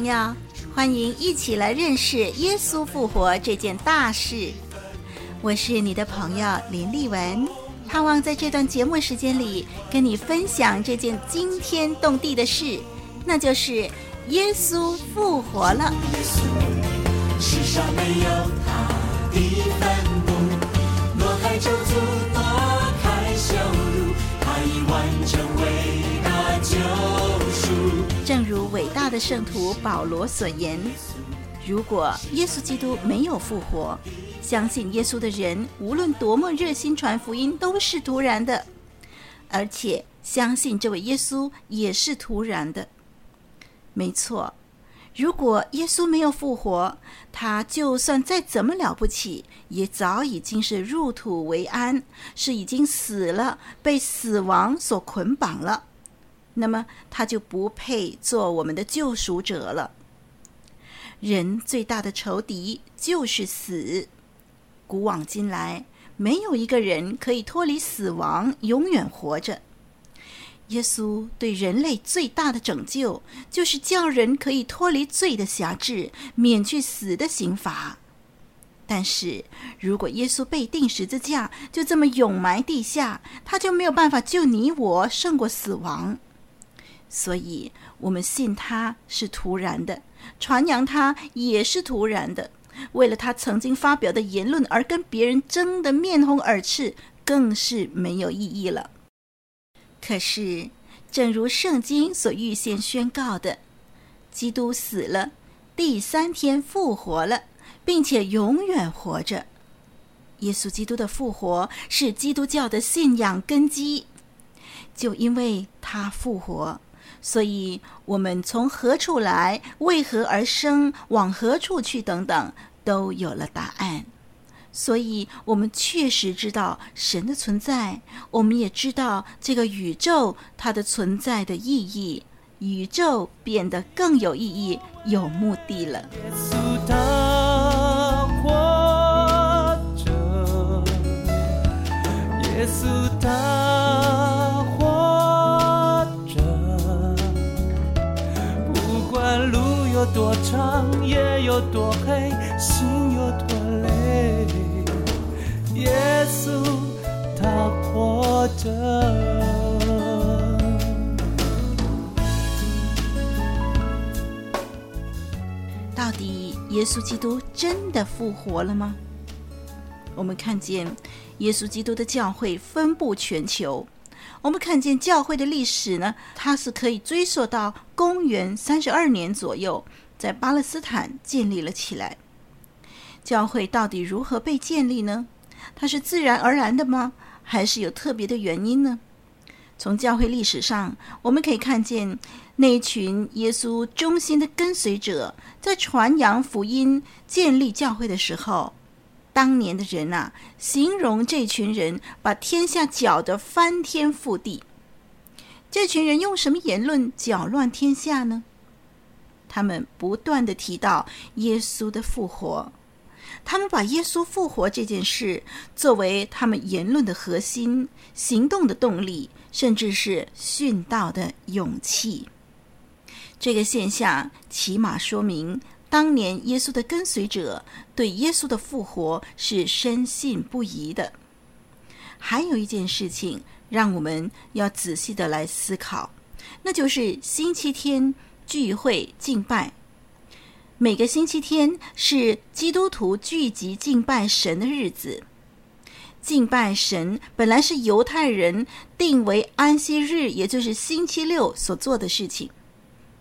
朋友，欢迎一起来认识耶稣复活这件大事。我是你的朋友林丽文，盼望在这段节目时间里跟你分享这件惊天动地的事，那就是耶稣复活了。世上没有他的坟墓，挪开咒诅，挪开羞正如伟大的圣徒保罗所言。如果耶稣基督没有复活，相信耶稣的人无论多么热心传福音都是徒然的，而且相信这位耶稣也是徒然的。没错，如果耶稣没有复活，他就算再怎么了不起，也早已经是入土为安，是已经死了，被死亡所捆绑了，那么他就不配做我们的救赎者了。人最大的仇敌就是死。古往今来，没有一个人可以脱离死亡，永远活着。耶稣对人类最大的拯救，就是叫人可以脱离罪的辖制，免去死的刑罚。但是如果耶稣被钉十字架，就这么永埋地下，他就没有办法救你我胜过死亡。所以，我们信他是徒然的。传扬他也是徒然的，为了他曾经发表的言论而跟别人争得面红耳赤，更是没有意义了。可是，正如圣经所预先宣告的，基督死了，第三天复活了，并且永远活着。耶稣基督的复活是基督教的信仰根基，就因为他复活。所以，我们从何处来，为何而生，往何处去，等等，都有了答案。所以，我们确实知道神的存在，我们也知道这个宇宙它的存在的意义，宇宙变得更有意义、有目的了。耶稣他活着，耶稣他。有多长，也有多黑，心有多累，耶稣他活着。到底耶稣基督真的复活了吗？我们看见耶稣基督的教会分布全球。我们看见教会的历史呢，它是可以追溯到公元三十二年左右，在巴勒斯坦建立了起来。教会到底如何被建立呢？它是自然而然的吗？还是有特别的原因呢？从教会历史上，我们可以看见那群耶稣忠心的跟随者，在传扬福音、建立教会的时候。当年的人呐，形容这群人把天下搅得翻天覆地。这群人用什么言论搅乱天下呢？他们不断地提到耶稣的复活，他们把耶稣复活这件事作为他们言论的核心、行动的动力，甚至是殉道的勇气。这个现象起码说明。当年耶稣的跟随者对耶稣的复活是深信不疑的。还有一件事情让我们要仔细的来思考，那就是星期天聚会敬拜。每个星期天是基督徒聚集敬拜神的日子。敬拜神本来是犹太人定为安息日，也就是星期六所做的事情，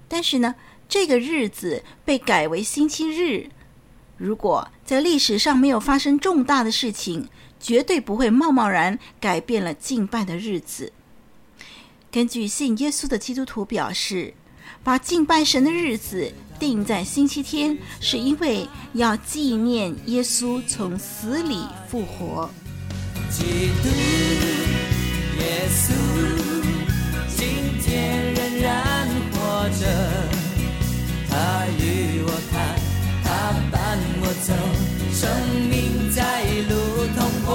但是呢，这个日子被改为星期日，如果在历史上没有发生重大的事情，绝对不会贸贸然改变了敬拜的日子。根据信耶稣的基督徒表示，把敬拜神的日子定在星期天，是因为要纪念耶稣从死里复活。基督耶稣今天仍然活着。他与我看，伴我走，生命在路通过。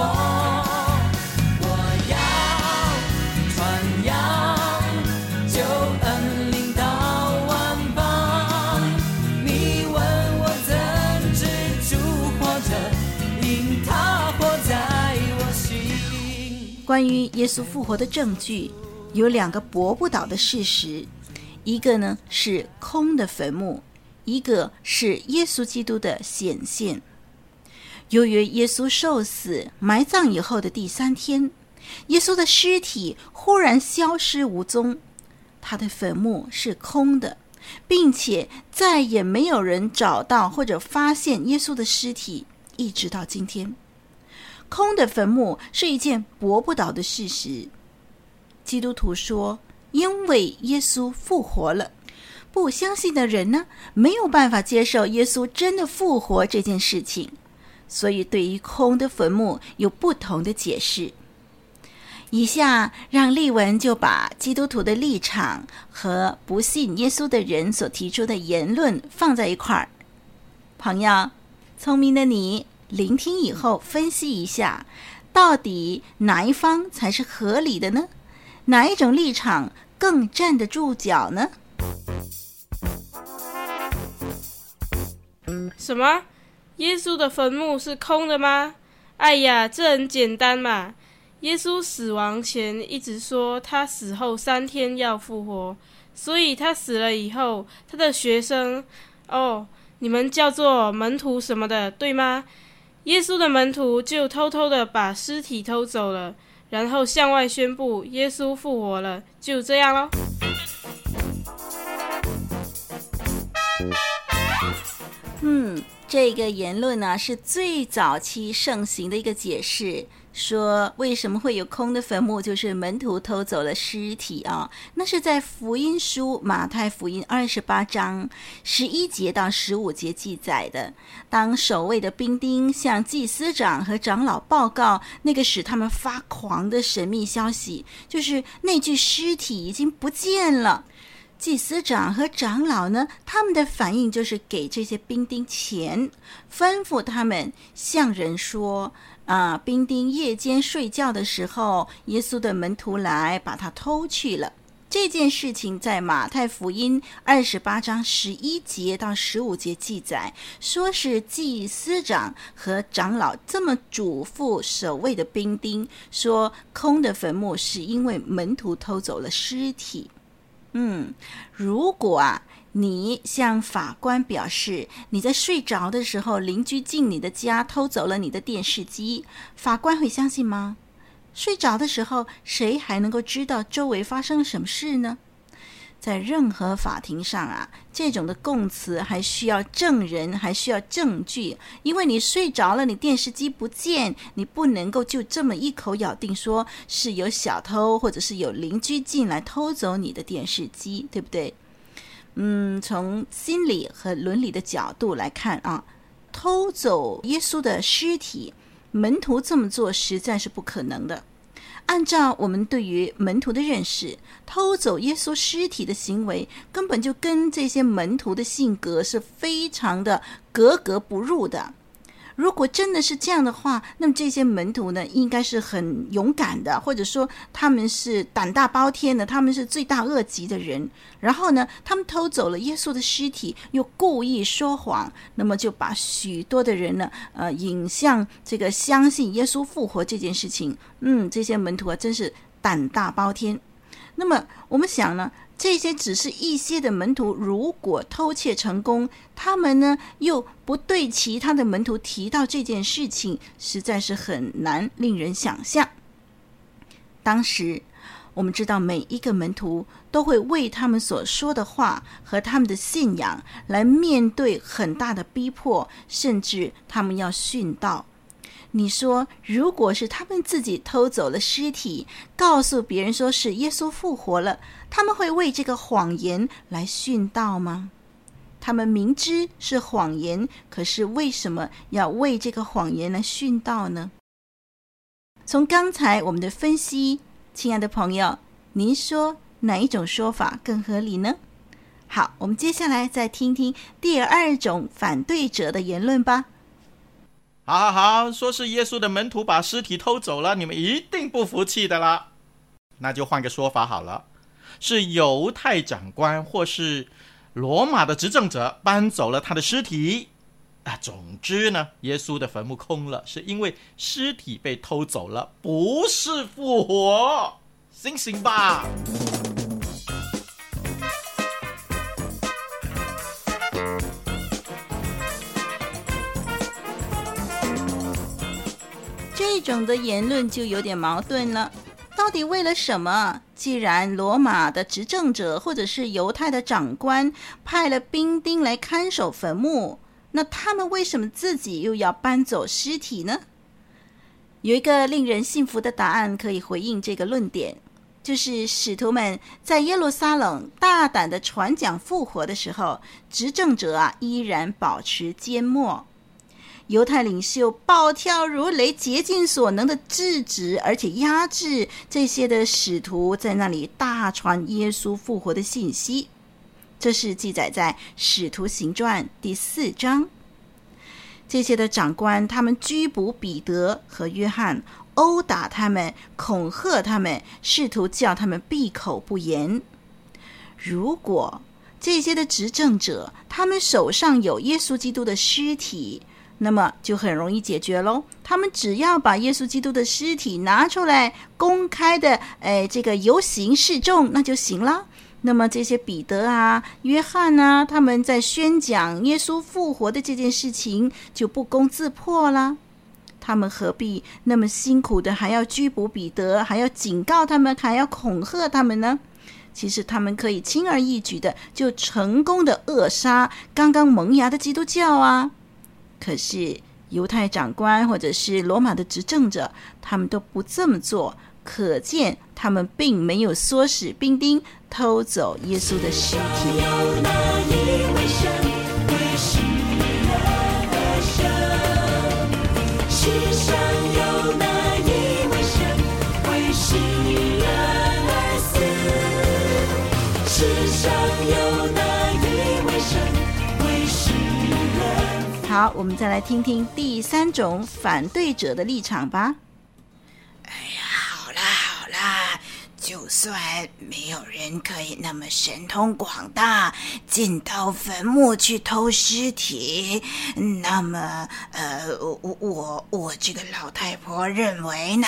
关于耶稣复活的证据，有两个驳不倒的事实，一个呢是空的坟墓一个是耶稣基督的显现。由于耶稣受死、埋葬以后的第三天，耶稣的尸体忽然消失无踪，他的坟墓是空的，并且再也没有人找到或者发现耶稣的尸体，一直到今天。空的坟墓是一件驳不倒的事实。基督徒说：“因为耶稣复活了。”不相信的人呢，没有办法接受耶稣真的复活这件事情，所以对于空的坟墓有不同的解释。以下让丽文就把基督徒的立场和不信耶稣的人所提出的言论放在一块儿。朋友，聪明的你。聆听以后，分析一下，到底哪一方才是合理的呢？哪一种立场更站得住脚呢？什么？耶稣的坟墓是空的吗？哎呀，这很简单嘛！耶稣死亡前一直说他死后三天要复活，所以他死了以后，他的学生，哦，你们叫做门徒什么的，对吗？耶稣的门徒就偷偷的把尸体偷走了，然后向外宣布耶稣复活了，就这样喽。嗯，这个言论呢，是最早期盛行的一个解释。说为什么会有空的坟墓？就是门徒偷走了尸体啊！那是在福音书马太福音二十八章十一节到十五节记载的。当守卫的兵丁向祭司长和长老报告那个使他们发狂的神秘消息，就是那具尸体已经不见了。祭司长和长老呢，他们的反应就是给这些兵丁钱，吩咐他们向人说。啊！兵丁夜间睡觉的时候，耶稣的门徒来把他偷去了。这件事情在马太福音二十八章十一节到十五节记载，说是祭司长和长老这么嘱咐守卫的兵丁，说空的坟墓是因为门徒偷走了尸体。嗯，如果啊。你向法官表示，你在睡着的时候，邻居进你的家偷走了你的电视机，法官会相信吗？睡着的时候，谁还能够知道周围发生了什么事呢？在任何法庭上啊，这种的供词还需要证人，还需要证据，因为你睡着了，你电视机不见，你不能够就这么一口咬定说是有小偷或者是有邻居进来偷走你的电视机，对不对？嗯，从心理和伦理的角度来看啊，偷走耶稣的尸体，门徒这么做实在是不可能的。按照我们对于门徒的认识，偷走耶稣尸体的行为根本就跟这些门徒的性格是非常的格格不入的。如果真的是这样的话，那么这些门徒呢，应该是很勇敢的，或者说他们是胆大包天的，他们是罪大恶极的人。然后呢，他们偷走了耶稣的尸体，又故意说谎，那么就把许多的人呢，呃，引向这个相信耶稣复活这件事情。嗯，这些门徒啊，真是胆大包天。那么我们想呢？这些只是一些的门徒，如果偷窃成功，他们呢又不对其他的门徒提到这件事情，实在是很难令人想象。当时我们知道，每一个门徒都会为他们所说的话和他们的信仰来面对很大的逼迫，甚至他们要殉道。你说，如果是他们自己偷走了尸体，告诉别人说是耶稣复活了，他们会为这个谎言来殉道吗？他们明知是谎言，可是为什么要为这个谎言来殉道呢？从刚才我们的分析，亲爱的朋友，您说哪一种说法更合理呢？好，我们接下来再听听第二种反对者的言论吧。好好好，说是耶稣的门徒把尸体偷走了，你们一定不服气的啦。那就换个说法好了，是犹太长官或是罗马的执政者搬走了他的尸体。啊，总之呢，耶稣的坟墓空了，是因为尸体被偷走了，不是复活。醒醒吧！这种的言论就有点矛盾了。到底为了什么？既然罗马的执政者或者是犹太的长官派了兵丁来看守坟墓，那他们为什么自己又要搬走尸体呢？有一个令人信服的答案可以回应这个论点，就是使徒们在耶路撒冷大胆地传讲复活的时候，执政者啊依然保持缄默。犹太领袖暴跳如雷，竭尽所能的制止，而且压制这些的使徒在那里大传耶稣复活的信息。这是记载在《使徒行传》第四章。这些的长官，他们拘捕彼得和约翰，殴打他们，恐吓他们，试图叫他们闭口不言。如果这些的执政者，他们手上有耶稣基督的尸体，那么就很容易解决喽。他们只要把耶稣基督的尸体拿出来，公开的，哎，这个游行示众，那就行了。那么这些彼得啊、约翰啊，他们在宣讲耶稣复活的这件事情，就不攻自破了。他们何必那么辛苦的还要拘捕彼得，还要警告他们，还要恐吓他们呢？其实他们可以轻而易举的就成功的扼杀刚刚萌芽的基督教啊。可是犹太长官或者是罗马的执政者，他们都不这么做。可见，他们并没有唆使兵丁偷走耶稣的尸体。好，我们再来听听第三种反对者的立场吧。哎呀，好啦好啦就算没有人可以那么神通广大，进到坟墓去偷尸体，那么，呃，我我我这个老太婆认为呢，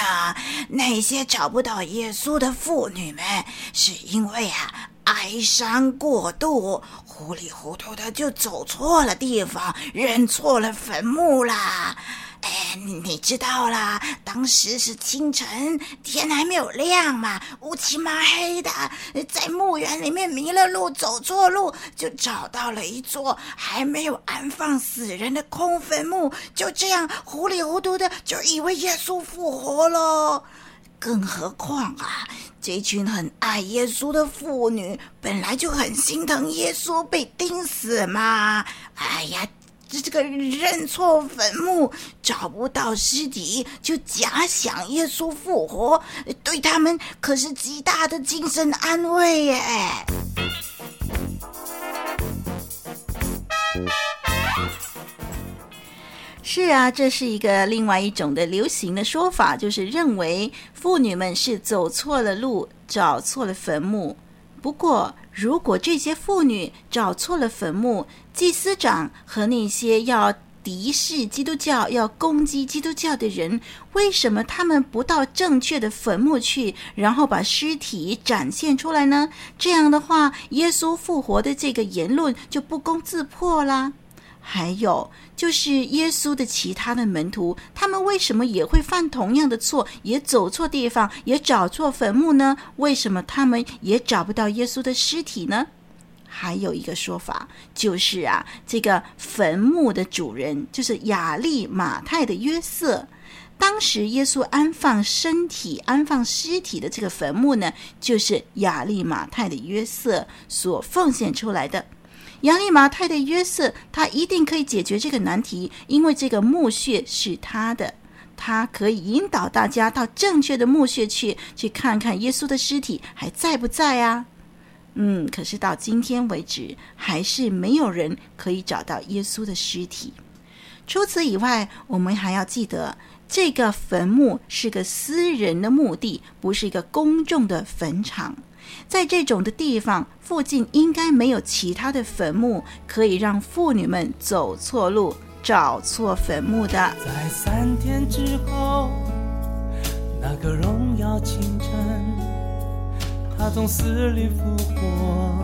那些找不到耶稣的妇女们，是因为啊，哀伤过度，糊里糊涂的就走错了地方，认错了坟墓啦。哎，你知道啦，当时是清晨，天还没有亮嘛，乌漆嘛黑的，在墓园里面迷了路，走错路，就找到了一座还没有安放死人的空坟墓，就这样糊里糊涂的就以为耶稣复活了。更何况啊，这群很爱耶稣的妇女本来就很心疼耶稣被钉死嘛，哎呀。这这个认错坟墓，找不到尸体，就假想耶稣复活，对他们可是极大的精神安慰耶。是啊，这是一个另外一种的流行的说法，就是认为妇女们是走错了路，找错了坟墓。不过，如果这些妇女找错了坟墓，祭司长和那些要敌视基督教、要攻击基督教的人，为什么他们不到正确的坟墓去，然后把尸体展现出来呢？这样的话，耶稣复活的这个言论就不攻自破啦。还有就是耶稣的其他的门徒，他们为什么也会犯同样的错，也走错地方，也找错坟墓呢？为什么他们也找不到耶稣的尸体呢？还有一个说法就是啊，这个坟墓的主人就是亚利马泰的约瑟，当时耶稣安放身体、安放尸体的这个坟墓呢，就是亚利马泰的约瑟所奉献出来的。亚利马太的约瑟，他一定可以解决这个难题，因为这个墓穴是他的，他可以引导大家到正确的墓穴去，去看看耶稣的尸体还在不在啊？嗯，可是到今天为止，还是没有人可以找到耶稣的尸体。除此以外，我们还要记得，这个坟墓是个私人的墓地，不是一个公众的坟场。在这种的地方附近，应该没有其他的坟墓可以让妇女们走错路、找错坟墓的。在三天之后，那个荣耀清晨，他从死里复活，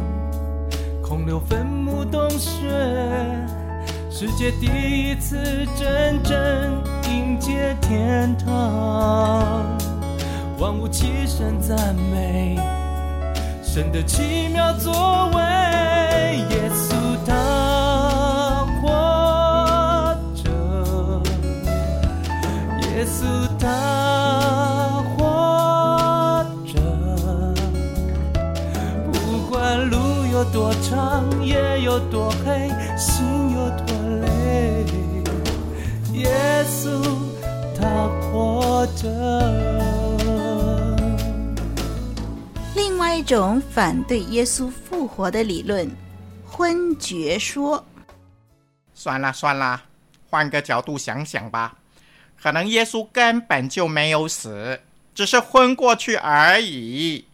空留坟墓洞穴，世界第一次真正迎接天堂，万物齐声赞美神的奇妙作为，耶稣他活着，耶稣他活着，不管路有多长，夜有多黑，心有多累，耶稣他活着。一种反对耶稣复活的理论——昏厥说。算了算了，换个角度想想吧，可能耶稣根本就没有死，只是昏过去而已。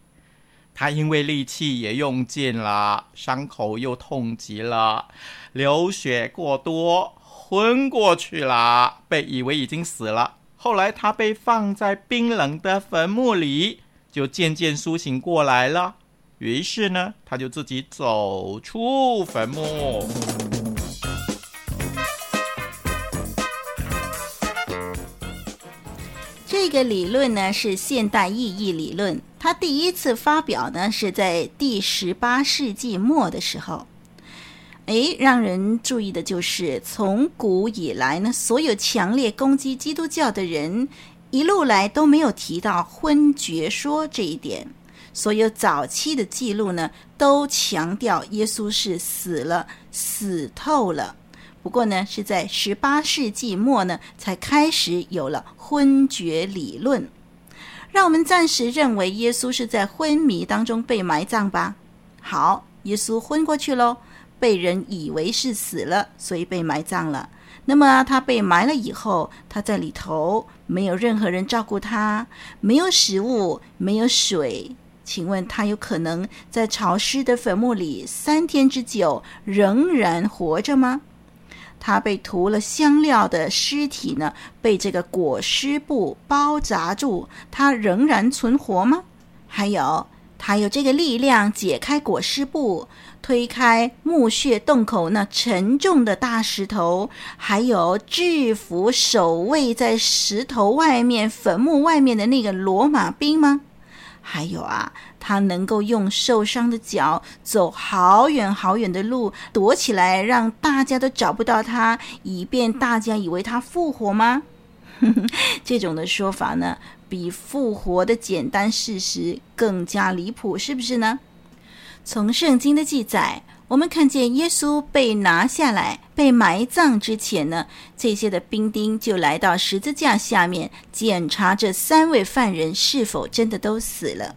他因为力气也用尽了，伤口又痛极了，流血过多，昏过去了，被以为已经死了。后来他被放在冰冷的坟墓里。就渐渐苏醒过来了，于是呢，他就自己走出坟墓。这个理论呢是现代意义理论，它第一次发表呢是在第十八世纪末的时候。诶，让人注意的就是，从古以来呢，所有强烈攻击基督教的人。一路来都没有提到昏厥说这一点，所有早期的记录呢，都强调耶稣是死了，死透了。不过呢，是在十八世纪末呢，才开始有了昏厥理论。让我们暂时认为耶稣是在昏迷当中被埋葬吧。好，耶稣昏过去喽，被人以为是死了，所以被埋葬了。那么他被埋了以后，他在里头没有任何人照顾他，没有食物，没有水。请问他有可能在潮湿的坟墓里三天之久仍然活着吗？他被涂了香料的尸体呢？被这个裹尸布包扎住，他仍然存活吗？还有，他有这个力量解开裹尸布？推开墓穴洞口那沉重的大石头，还有制服守卫在石头外面坟墓外面的那个罗马兵吗？还有啊，他能够用受伤的脚走好远好远的路，躲起来让大家都找不到他，以便大家以为他复活吗？这种的说法呢，比复活的简单事实更加离谱，是不是呢？从圣经的记载，我们看见耶稣被拿下来、被埋葬之前呢，这些的兵丁就来到十字架下面检查这三位犯人是否真的都死了。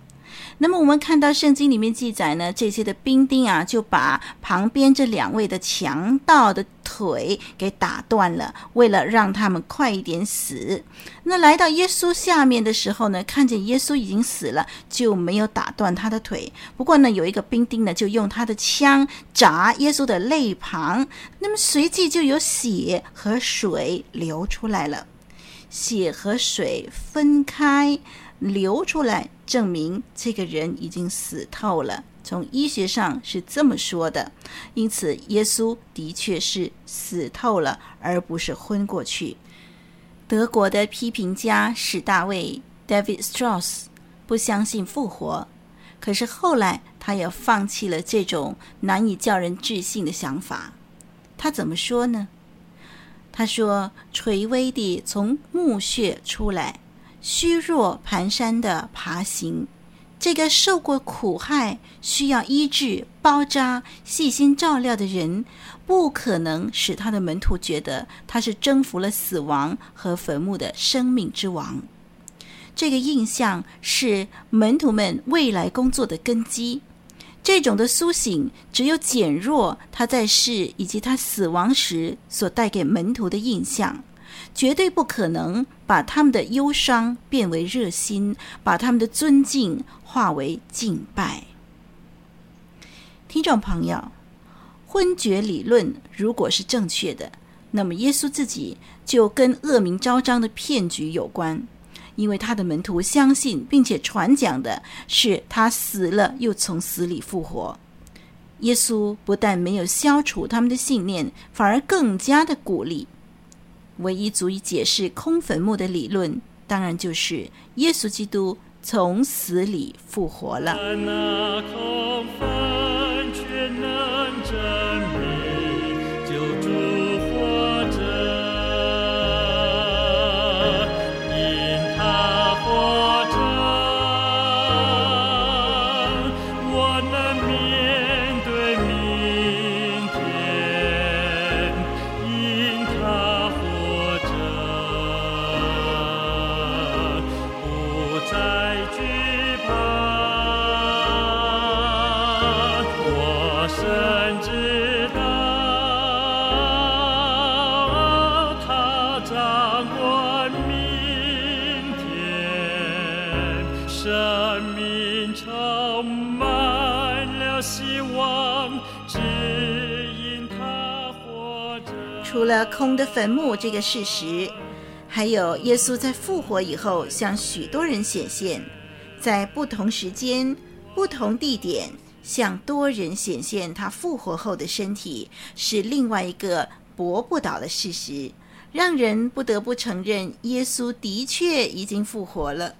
那么我们看到圣经里面记载呢，这些的兵丁啊，就把旁边这两位的强盗的腿给打断了，为了让他们快一点死。那来到耶稣下面的时候呢，看见耶稣已经死了，就没有打断他的腿。不过呢，有一个兵丁呢，就用他的枪砸耶稣的肋旁，那么随即就有血和水流出来了，血和水分开。流出来，证明这个人已经死透了。从医学上是这么说的，因此耶稣的确是死透了，而不是昏过去。德国的批评家史大卫 （David Strauss） 不相信复活，可是后来他也放弃了这种难以叫人置信的想法。他怎么说呢？他说：“垂危地从墓穴出来。”虚弱蹒跚地爬行，这个受过苦害、需要医治、包扎、细心照料的人，不可能使他的门徒觉得他是征服了死亡和坟墓的生命之王。这个印象是门徒们未来工作的根基。这种的苏醒，只有减弱他在世以及他死亡时所带给门徒的印象。绝对不可能把他们的忧伤变为热心，把他们的尊敬化为敬拜。听众朋友，昏厥理论如果是正确的，那么耶稣自己就跟恶名昭彰的骗局有关，因为他的门徒相信并且传讲的是他死了又从死里复活。耶稣不但没有消除他们的信念，反而更加的鼓励。唯一足以解释空坟墓的理论，当然就是耶稣基督从死里复活了。了空的坟墓这个事实，还有耶稣在复活以后向许多人显现，在不同时间、不同地点向多人显现他复活后的身体，是另外一个驳不倒的事实，让人不得不承认耶稣的确已经复活了。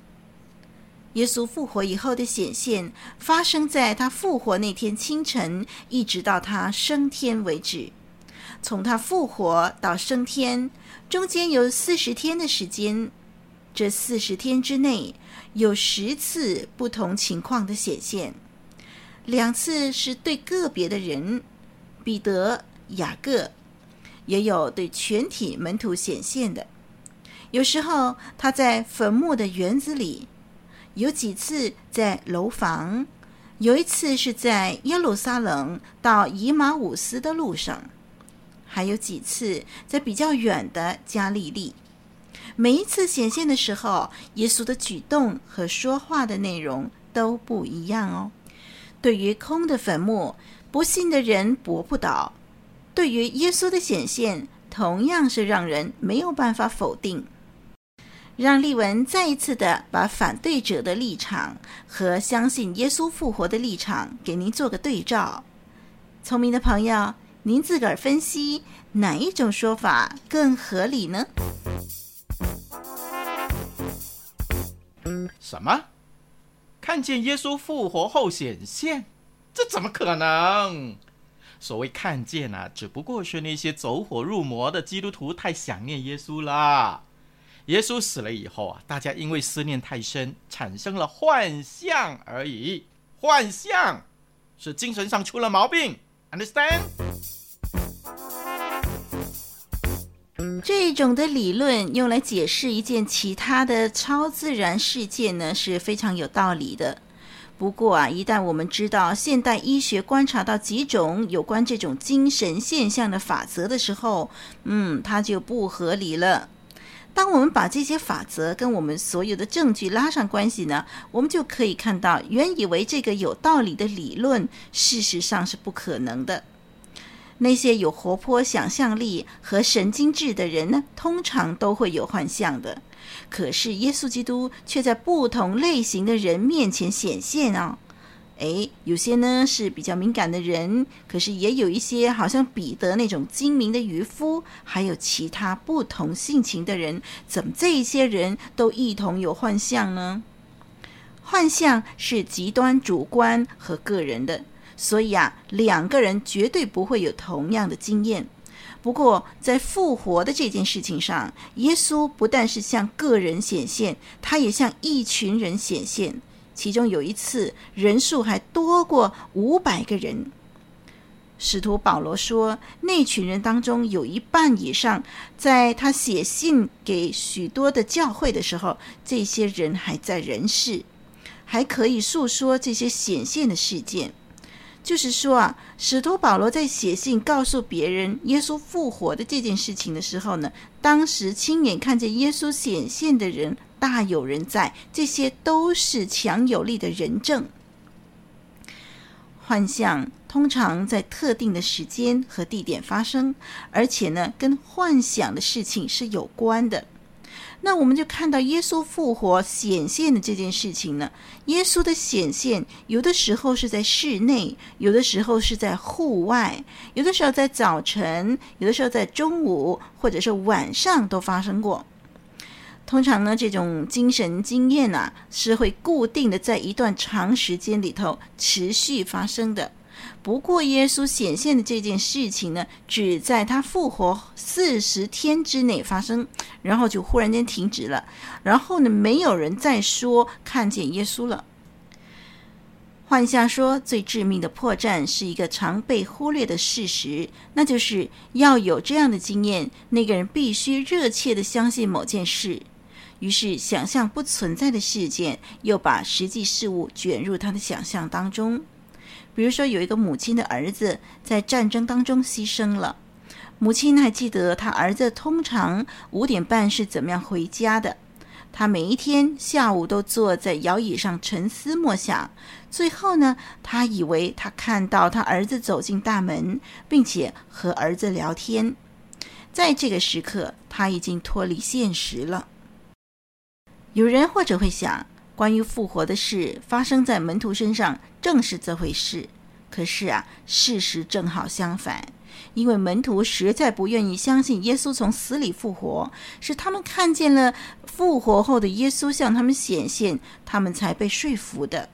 耶稣复活以后的显现，发生在他复活那天清晨，一直到他升天为止。从他复活到升天，中间有四十天的时间。这四十天之内，有十次不同情况的显现，两次是对个别的人，彼得、雅各，也有对全体门徒显现的。有时候他在坟墓的园子里，有几次在楼房，有一次是在耶路撒冷到以马忤斯的路上。还有几次在比较远的加利利，每一次显现的时候，耶稣的举动和说话的内容都不一样哦。对于空的坟墓，不信的人驳不倒；对于耶稣的显现，同样是让人没有办法否定。让丽文再一次的把反对者的立场和相信耶稣复活的立场给您做个对照。聪明的朋友。您自个儿分析哪一种说法更合理呢？什么？看见耶稣复活后显现？这怎么可能？所谓看见啊，只不过是那些走火入魔的基督徒太想念耶稣了。耶稣死了以后啊，大家因为思念太深，产生了幻象而已。幻象是精神上出了毛病。Understand？这种的理论用来解释一件其他的超自然事件呢，是非常有道理的。不过啊，一旦我们知道现代医学观察到几种有关这种精神现象的法则的时候，嗯，它就不合理了。当我们把这些法则跟我们所有的证据拉上关系呢，我们就可以看到，原以为这个有道理的理论，事实上是不可能的。那些有活泼想象力和神经质的人呢，通常都会有幻象的。可是耶稣基督却在不同类型的人面前显现啊！诶，有些呢是比较敏感的人，可是也有一些好像彼得那种精明的渔夫，还有其他不同性情的人。怎么这一些人都一同有幻象呢？幻象是极端主观和个人的。所以啊，两个人绝对不会有同样的经验。不过，在复活的这件事情上，耶稣不但是向个人显现，他也向一群人显现。其中有一次，人数还多过五百个人。使徒保罗说，那群人当中有一半以上，在他写信给许多的教会的时候，这些人还在人世，还可以诉说这些显现的事件。就是说啊，使徒保罗在写信告诉别人耶稣复活的这件事情的时候呢，当时亲眼看见耶稣显现的人大有人在，这些都是强有力的人证。幻象通常在特定的时间和地点发生，而且呢，跟幻想的事情是有关的。那我们就看到耶稣复活显现的这件事情呢，耶稣的显现有的时候是在室内，有的时候是在户外，有的时候在早晨，有的时候在中午，或者是晚上都发生过。通常呢，这种精神经验啊，是会固定的在一段长时间里头持续发生的。不过，耶稣显现的这件事情呢，只在他复活四十天之内发生，然后就忽然间停止了。然后呢，没有人再说看见耶稣了。幻象说最致命的破绽是一个常被忽略的事实，那就是要有这样的经验，那个人必须热切地相信某件事，于是想象不存在的事件，又把实际事物卷入他的想象当中。比如说，有一个母亲的儿子在战争当中牺牲了。母亲还记得他儿子通常五点半是怎么样回家的。他每一天下午都坐在摇椅上沉思默想。最后呢，他以为他看到他儿子走进大门，并且和儿子聊天。在这个时刻，他已经脱离现实了。有人或者会想，关于复活的事发生在门徒身上，正是这回事。可是啊，事实正好相反，因为门徒实在不愿意相信耶稣从死里复活，是他们看见了复活后的耶稣向他们显现，他们才被说服的。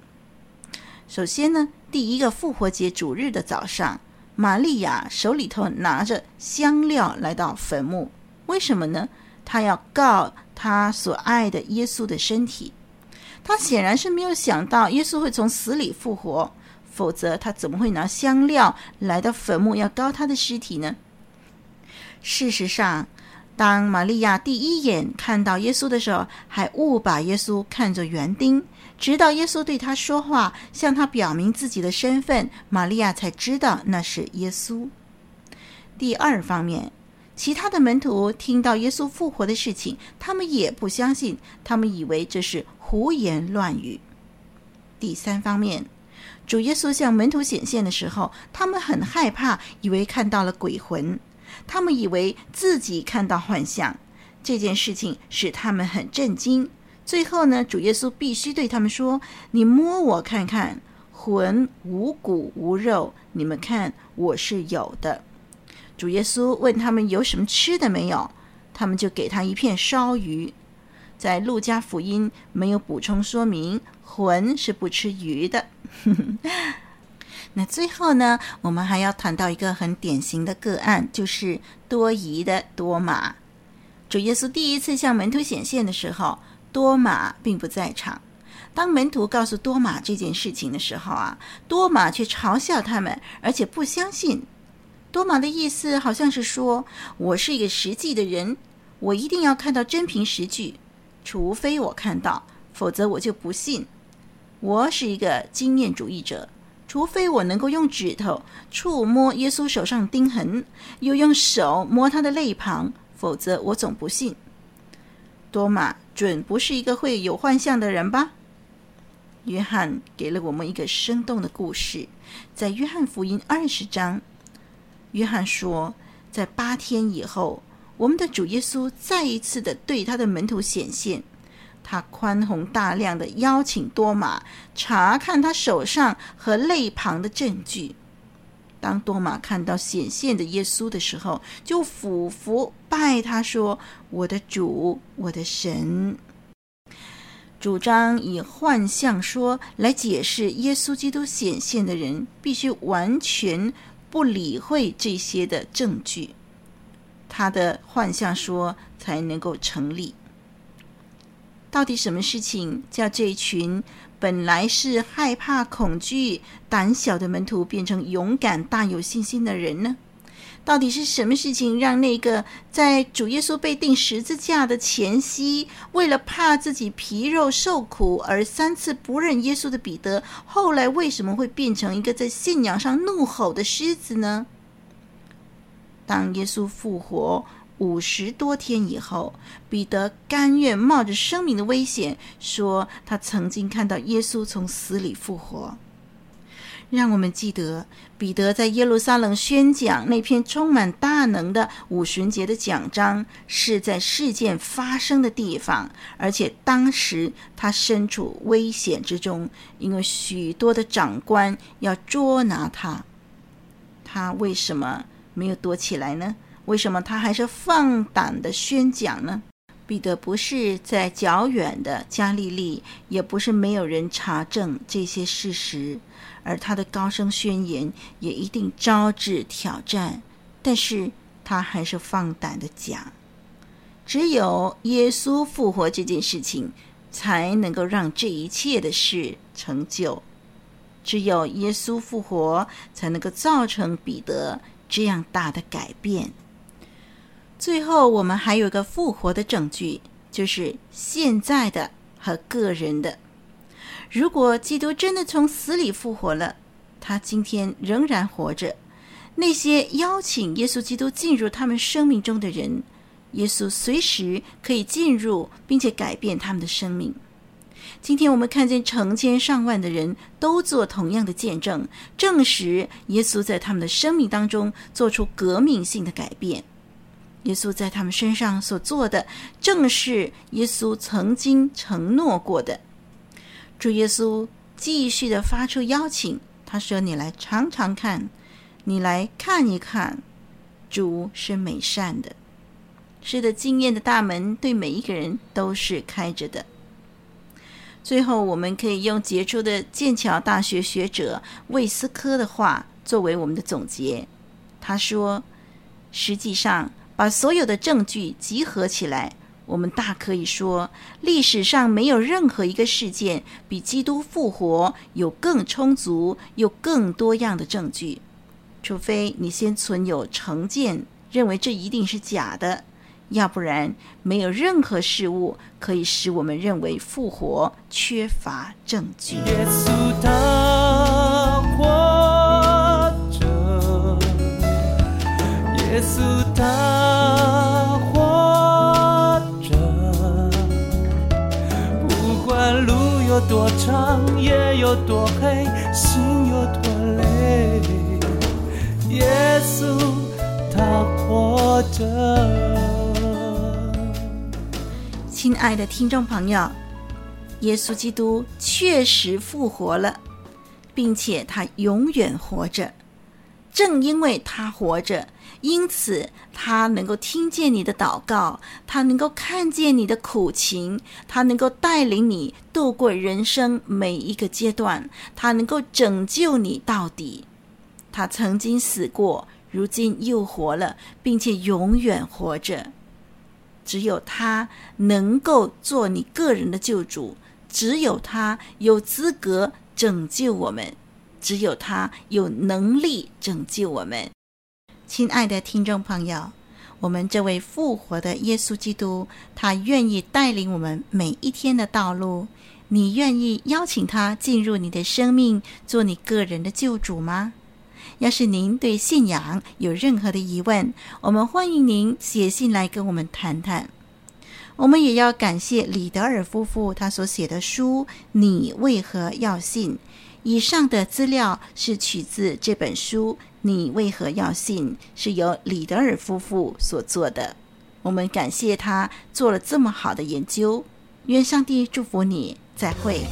首先呢，第一个复活节主日的早上，玛利亚手里头拿着香料来到坟墓，为什么呢？她要告她所爱的耶稣的身体。他显然是没有想到耶稣会从死里复活，否则他怎么会拿香料来到坟墓要高他的尸体呢？事实上，当玛利亚第一眼看到耶稣的时候，还误把耶稣看作园丁，直到耶稣对他说话，向他表明自己的身份，玛利亚才知道那是耶稣。第二方面，其他的门徒听到耶稣复活的事情，他们也不相信，他们以为这是。胡言乱语。第三方面，主耶稣向门徒显现的时候，他们很害怕，以为看到了鬼魂，他们以为自己看到幻象。这件事情使他们很震惊。最后呢，主耶稣必须对他们说：“你摸我看看，魂无骨无肉，你们看我是有的。”主耶稣问他们有什么吃的没有，他们就给他一片烧鱼。在路加福音没有补充说明，魂是不吃鱼的。那最后呢，我们还要谈到一个很典型的个案，就是多疑的多马。主耶稣第一次向门徒显现的时候，多马并不在场。当门徒告诉多马这件事情的时候啊，多马却嘲笑他们，而且不相信。多马的意思好像是说：“我是一个实际的人，我一定要看到真凭实据。”除非我看到，否则我就不信。我是一个经验主义者，除非我能够用指头触摸耶稣手上钉痕，又用手摸他的肋旁，否则我总不信。多马准不是一个会有幻象的人吧？约翰给了我们一个生动的故事，在约翰福音二十章，约翰说，在八天以后。我们的主耶稣再一次的对他的门徒显现，他宽宏大量的邀请多马查看他手上和肋旁的证据。当多马看到显现的耶稣的时候，就俯伏拜他说：“我的主，我的神。”主张以幻象说来解释耶稣基督显现的人，必须完全不理会这些的证据。他的幻象说才能够成立。到底什么事情叫这群本来是害怕、恐惧、胆小的门徒变成勇敢、大有信心的人呢？到底是什么事情让那个在主耶稣被钉十字架的前夕，为了怕自己皮肉受苦而三次不认耶稣的彼得，后来为什么会变成一个在信仰上怒吼的狮子呢？当耶稣复活五十多天以后，彼得甘愿冒着生命的危险，说他曾经看到耶稣从死里复活。让我们记得，彼得在耶路撒冷宣讲那篇充满大能的五旬节的讲章，是在事件发生的地方，而且当时他身处危险之中，因为许多的长官要捉拿他。他为什么没有躲起来呢？为什么他还是放胆的宣讲呢？彼得不是在较远的加利利，也不是没有人查证这些事实。而他的高声宣言也一定招致挑战，但是他还是放胆的讲。只有耶稣复活这件事情，才能够让这一切的事成就。只有耶稣复活，才能够造成彼得这样大的改变。最后，我们还有个复活的证据，就是现在的和个人的。如果基督真的从死里复活了，他今天仍然活着。那些邀请耶稣基督进入他们生命中的人，耶稣随时可以进入，并且改变他们的生命。今天我们看见成千上万的人都做同样的见证，证实耶稣在他们的生命当中做出革命性的改变。耶稣在他们身上所做的，正是耶稣曾经承诺过的。主耶稣继续的发出邀请，他说：“你来尝尝看，你来看一看，主是美善的。是的，经验的大门对每一个人都是开着的。”最后，我们可以用杰出的剑桥大学学者魏斯科的话作为我们的总结。他说：“实际上，把所有的证据集合起来。”我们大可以说，历史上没有任何一个事件比基督复活有更充足、有更多样的证据，除非你先存有成见，认为这一定是假的，要不然没有任何事物可以使我们认为复活缺乏证据。耶稣他活着，耶稣他活着，不管路。有多长，夜有多黑，心有多累，耶稣他活着。亲爱的听众朋友，耶稣基督确实复活了，并且他永远活着。正因为他活着，因此他能够听见你的祷告，他能够看见你的苦情，他能够带领你度过人生每一个阶段，他能够拯救你到底。他曾经死过，如今又活了，并且永远活着。只有他能够做你个人的救主，只有他有资格拯救我们。只有他有能力拯救我们，亲爱的听众朋友，我们这位复活的耶稣基督，他愿意带领我们每一天的道路。你愿意邀请他进入你的生命，做你个人的救主吗？要是您对信仰有任何的疑问，我们欢迎您写信来跟我们谈谈。我们也要感谢李德尔夫妇他所写的书《你为何要信》。以上的资料是取自这本书，你为何要信？是由李德尔夫妇所做的。我们感谢他做了这么好的研究。愿上帝祝福你，再会。